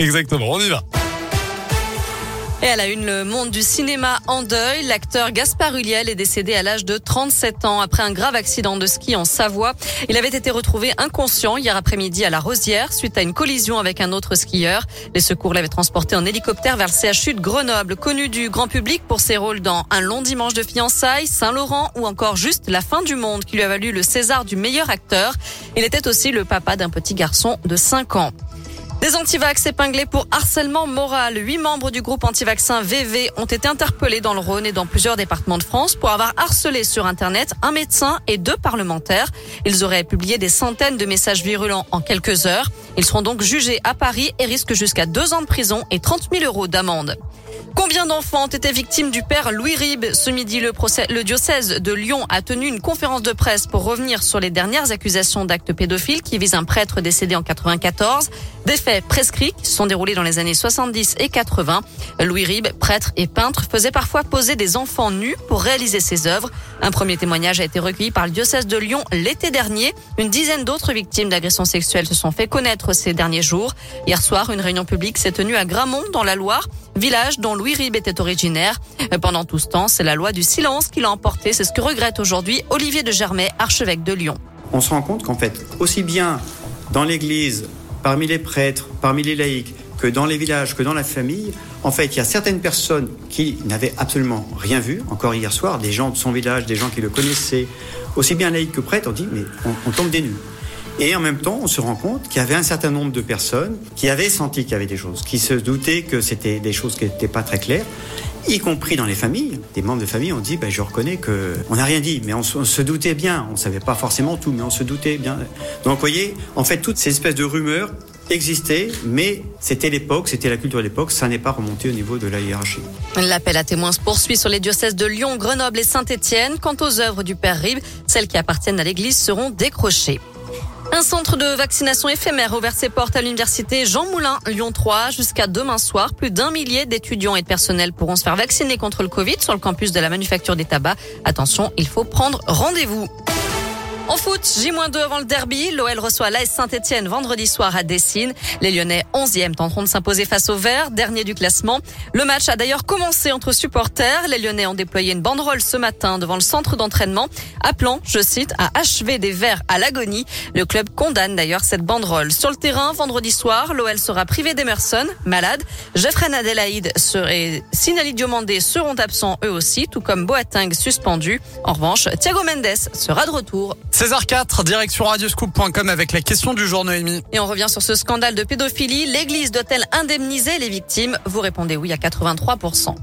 Exactement, on y va. Et à la une, le monde du cinéma en deuil. L'acteur Gaspard Huliel est décédé à l'âge de 37 ans après un grave accident de ski en Savoie. Il avait été retrouvé inconscient hier après-midi à la Rosière suite à une collision avec un autre skieur. Les secours l'avaient transporté en hélicoptère vers le CHU de Grenoble, connu du grand public pour ses rôles dans Un long dimanche de fiançailles, Saint-Laurent ou encore juste La fin du monde qui lui a valu le César du meilleur acteur. Il était aussi le papa d'un petit garçon de 5 ans. Des antivax épinglés pour harcèlement moral. Huit membres du groupe antivaccin VV ont été interpellés dans le Rhône et dans plusieurs départements de France pour avoir harcelé sur Internet un médecin et deux parlementaires. Ils auraient publié des centaines de messages virulents en quelques heures. Ils seront donc jugés à Paris et risquent jusqu'à deux ans de prison et 30 000 euros d'amende. Combien d'enfants ont été victimes du père Louis Ribes? Ce midi, le, le diocèse de Lyon a tenu une conférence de presse pour revenir sur les dernières accusations d'actes pédophiles qui visent un prêtre décédé en 94. Des faits prescrits qui sont déroulés dans les années 70 et 80. Louis Ribes, prêtre et peintre, faisait parfois poser des enfants nus pour réaliser ses œuvres. Un premier témoignage a été recueilli par le diocèse de Lyon l'été dernier. Une dizaine d'autres victimes d'agressions sexuelles se sont fait connaître ces derniers jours. Hier soir, une réunion publique s'est tenue à Gramont, dans la Loire, village dont Louis Ribes était originaire. Pendant tout ce temps, c'est la loi du silence qui l'a emporté. C'est ce que regrette aujourd'hui Olivier de Germay, archevêque de Lyon. On se rend compte qu'en fait, aussi bien dans l'Église, parmi les prêtres, parmi les laïcs, que dans les villages, que dans la famille, en fait, il y a certaines personnes qui n'avaient absolument rien vu. Encore hier soir, des gens de son village, des gens qui le connaissaient, aussi bien laïcs que prêtres, on dit, mais on, tombe des nues. Et en même temps, on se rend compte qu'il y avait un certain nombre de personnes qui avaient senti qu'il y avait des choses, qui se doutaient que c'était des choses qui n'étaient pas très claires, y compris dans les familles. Des membres de famille ont dit, ben, je reconnais que on n'a rien dit, mais on, se doutait bien. On savait pas forcément tout, mais on se doutait bien. Donc, vous voyez, en fait, toutes ces espèces de rumeurs existait, mais c'était l'époque, c'était la culture de l'époque, ça n'est pas remonté au niveau de la hiérarchie. L'appel à témoins se poursuit sur les diocèses de Lyon, Grenoble et Saint-Étienne. Quant aux œuvres du Père Ribes, celles qui appartiennent à l'Église seront décrochées. Un centre de vaccination éphémère ouvert ses portes à l'université Jean Moulin, Lyon 3, jusqu'à demain soir. Plus d'un millier d'étudiants et de personnels pourront se faire vacciner contre le Covid sur le campus de la manufacture des tabacs. Attention, il faut prendre rendez-vous. En foot, J-2 avant le derby, l'OL reçoit l'AS Saint-Etienne vendredi soir à Dessine. Les Lyonnais 11e tenteront de s'imposer face aux Verts, dernier du classement. Le match a d'ailleurs commencé entre supporters. Les Lyonnais ont déployé une banderole ce matin devant le centre d'entraînement, appelant, je cite, à achever des Verts à l'agonie. Le club condamne d'ailleurs cette banderole. Sur le terrain, vendredi soir, l'OL sera privé d'Emerson, malade. Jeffrey Adelaide et Sinali Diomandé seront absents eux aussi, tout comme Boateng suspendu. En revanche, Thiago Mendes sera de retour. César 4, direction radioscoop.com avec la question du jour Noémie. Et on revient sur ce scandale de pédophilie. L'église doit-elle indemniser les victimes? Vous répondez oui à 83%.